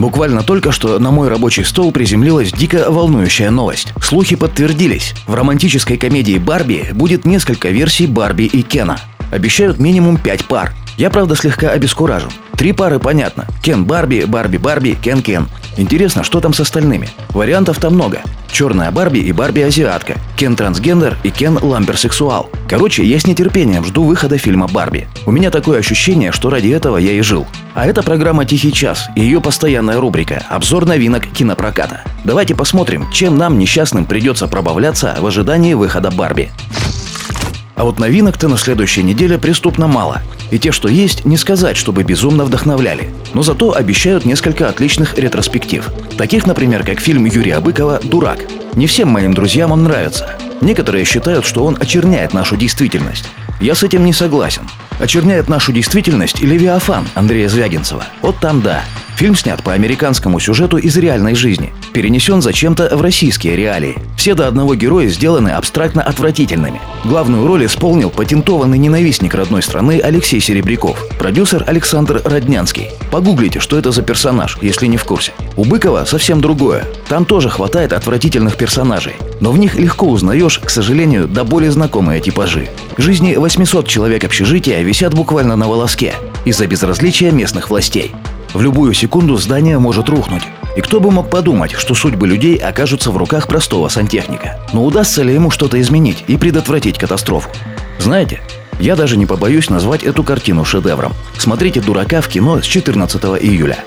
Буквально только что на мой рабочий стол приземлилась дико волнующая новость. Слухи подтвердились. В романтической комедии «Барби» будет несколько версий Барби и Кена. Обещают минимум пять пар. Я, правда, слегка обескуражен. Три пары понятно. Кен Барби, Барби Барби, Кен Кен. Интересно, что там с остальными? Вариантов там много. Черная Барби и Барби азиатка. Кен трансгендер и Кен ламберсексуал. Короче, я с нетерпением жду выхода фильма «Барби». У меня такое ощущение, что ради этого я и жил. А это программа «Тихий час» и ее постоянная рубрика «Обзор новинок кинопроката». Давайте посмотрим, чем нам, несчастным, придется пробавляться в ожидании выхода «Барби». А вот новинок-то на следующей неделе преступно мало. И те, что есть, не сказать, чтобы безумно вдохновляли. Но зато обещают несколько отличных ретроспектив. Таких, например, как фильм Юрия Быкова «Дурак». Не всем моим друзьям он нравится. Некоторые считают, что он очерняет нашу действительность. Я с этим не согласен. Очерняет нашу действительность и Левиафан Андрея Звягинцева. Вот там да. Фильм снят по американскому сюжету из реальной жизни, перенесен зачем-то в российские реалии. Все до одного героя сделаны абстрактно отвратительными. Главную роль исполнил патентованный ненавистник родной страны Алексей Серебряков, продюсер Александр Роднянский. Погуглите, что это за персонаж, если не в курсе. У Быкова совсем другое. Там тоже хватает отвратительных персонажей. Но в них легко узнаешь, к сожалению, до более знакомые типажи. Жизни 800 человек общежития висят буквально на волоске из-за безразличия местных властей. В любую секунду здание может рухнуть. И кто бы мог подумать, что судьбы людей окажутся в руках простого сантехника. Но удастся ли ему что-то изменить и предотвратить катастрофу? Знаете, я даже не побоюсь назвать эту картину шедевром. Смотрите «Дурака» в кино с 14 июля.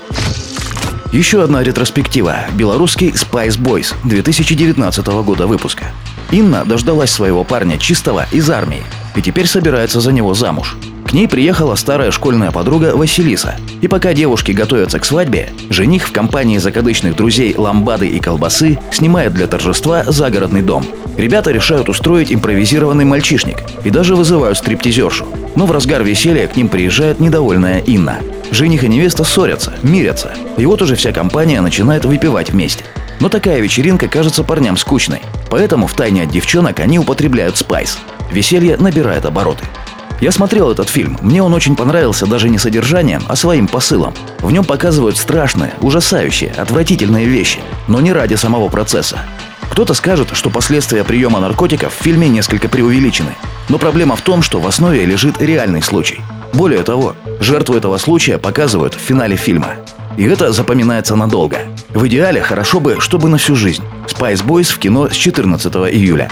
Еще одна ретроспектива – белорусский Spice Boys 2019 года выпуска. Инна дождалась своего парня чистого из армии и теперь собирается за него замуж ней приехала старая школьная подруга Василиса. И пока девушки готовятся к свадьбе, жених в компании закадычных друзей Ламбады и Колбасы снимает для торжества загородный дом. Ребята решают устроить импровизированный мальчишник и даже вызывают стриптизершу. Но в разгар веселья к ним приезжает недовольная Инна. Жених и невеста ссорятся, мирятся. И вот уже вся компания начинает выпивать вместе. Но такая вечеринка кажется парням скучной. Поэтому в тайне от девчонок они употребляют спайс. Веселье набирает обороты. Я смотрел этот фильм. Мне он очень понравился даже не содержанием, а своим посылом. В нем показывают страшные, ужасающие, отвратительные вещи, но не ради самого процесса. Кто-то скажет, что последствия приема наркотиков в фильме несколько преувеличены. Но проблема в том, что в основе лежит реальный случай. Более того, жертву этого случая показывают в финале фильма. И это запоминается надолго. В идеале хорошо бы, чтобы на всю жизнь. Spice Boys в кино с 14 июля.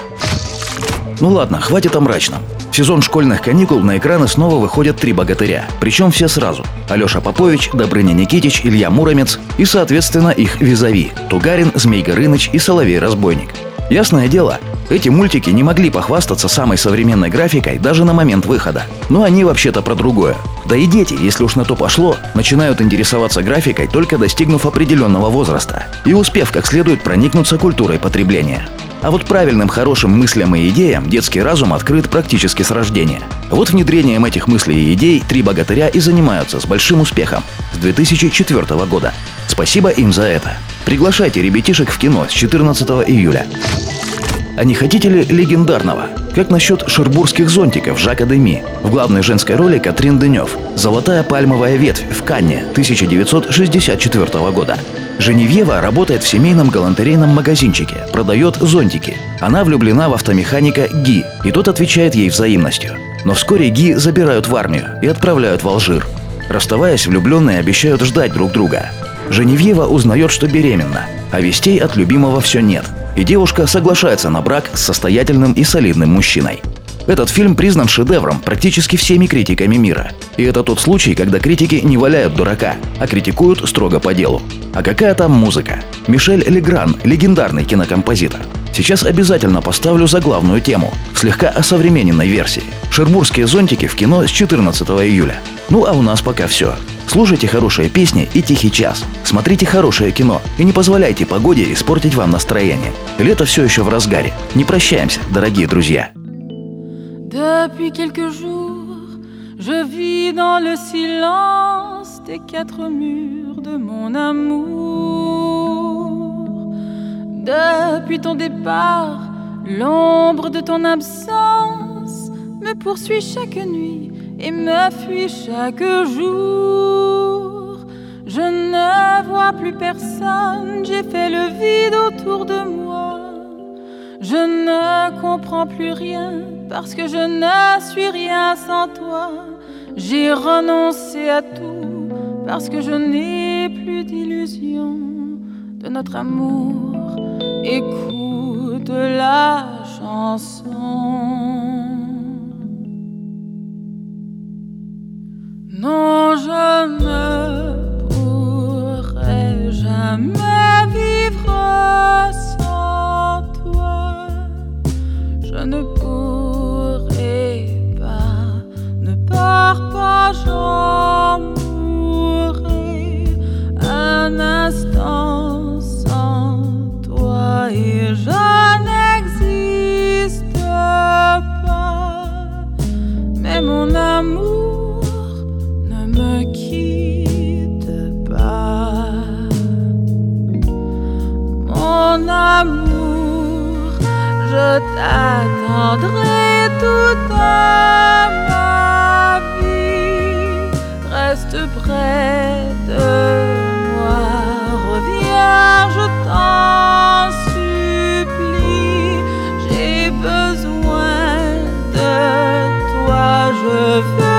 Ну ладно, хватит о мрачном. Сезон школьных каникул на экраны снова выходят три богатыря. Причем все сразу. Алеша Попович, Добрыня Никитич, Илья Муромец и, соответственно, их визави – Тугарин, Змей Горыныч и Соловей-разбойник. Ясное дело, эти мультики не могли похвастаться самой современной графикой даже на момент выхода. Но они вообще-то про другое. Да и дети, если уж на то пошло, начинают интересоваться графикой только достигнув определенного возраста и успев как следует проникнуться культурой потребления. А вот правильным хорошим мыслям и идеям детский разум открыт практически с рождения. Вот внедрением этих мыслей и идей три богатыря и занимаются с большим успехом с 2004 года. Спасибо им за это. Приглашайте ребятишек в кино с 14 июля. А не хотите ли легендарного? Как насчет шербургских зонтиков Жака Деми? В главной женской роли Катрин Денев. «Золотая пальмовая ветвь» в Канне 1964 года. Женевьева работает в семейном галантерейном магазинчике, продает зонтики. Она влюблена в автомеханика Ги, и тот отвечает ей взаимностью. Но вскоре Ги забирают в армию и отправляют в Алжир. Расставаясь, влюбленные обещают ждать друг друга. Женевьева узнает, что беременна, а вестей от любимого все нет. И девушка соглашается на брак с состоятельным и солидным мужчиной. Этот фильм признан шедевром практически всеми критиками мира. И это тот случай, когда критики не валяют дурака, а критикуют строго по делу. А какая там музыка? Мишель Легран – легендарный кинокомпозитор. Сейчас обязательно поставлю за главную тему, в слегка осовремененной версии. Шербургские зонтики в кино с 14 июля. Ну а у нас пока все. Слушайте хорошие песни и тихий час. Смотрите хорошее кино и не позволяйте погоде испортить вам настроение. Лето все еще в разгаре. Не прощаемся, дорогие друзья. Je vis dans le silence des quatre murs de mon amour. Depuis ton départ, l'ombre de ton absence me poursuit chaque nuit et me fuit chaque jour. Je ne vois plus personne, j'ai fait le vide autour de moi. Je ne comprends plus rien parce que je ne suis rien sans toi. J'ai renoncé à tout parce que je n'ai plus d'illusion de notre amour. Écoute la chanson. Toute ma vie. Reste près de moi, reviens, je t'en supplie. J'ai besoin de toi, je veux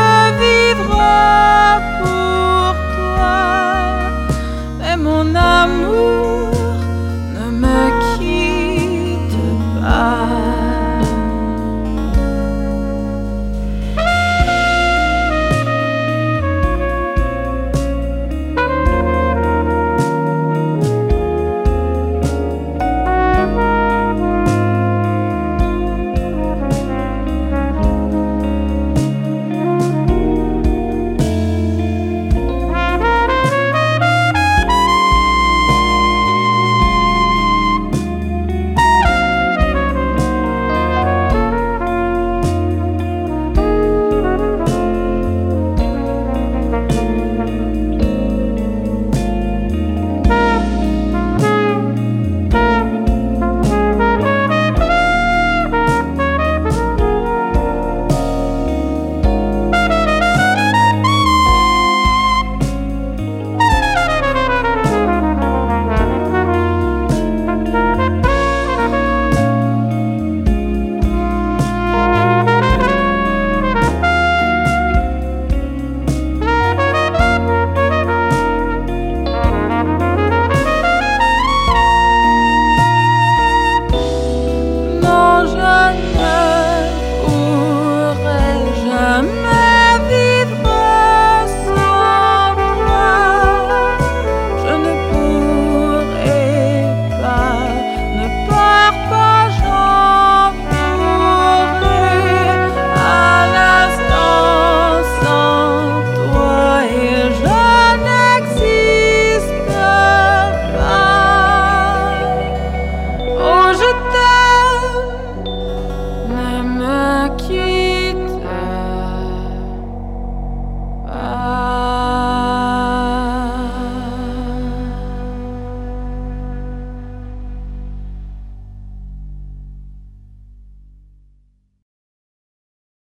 You.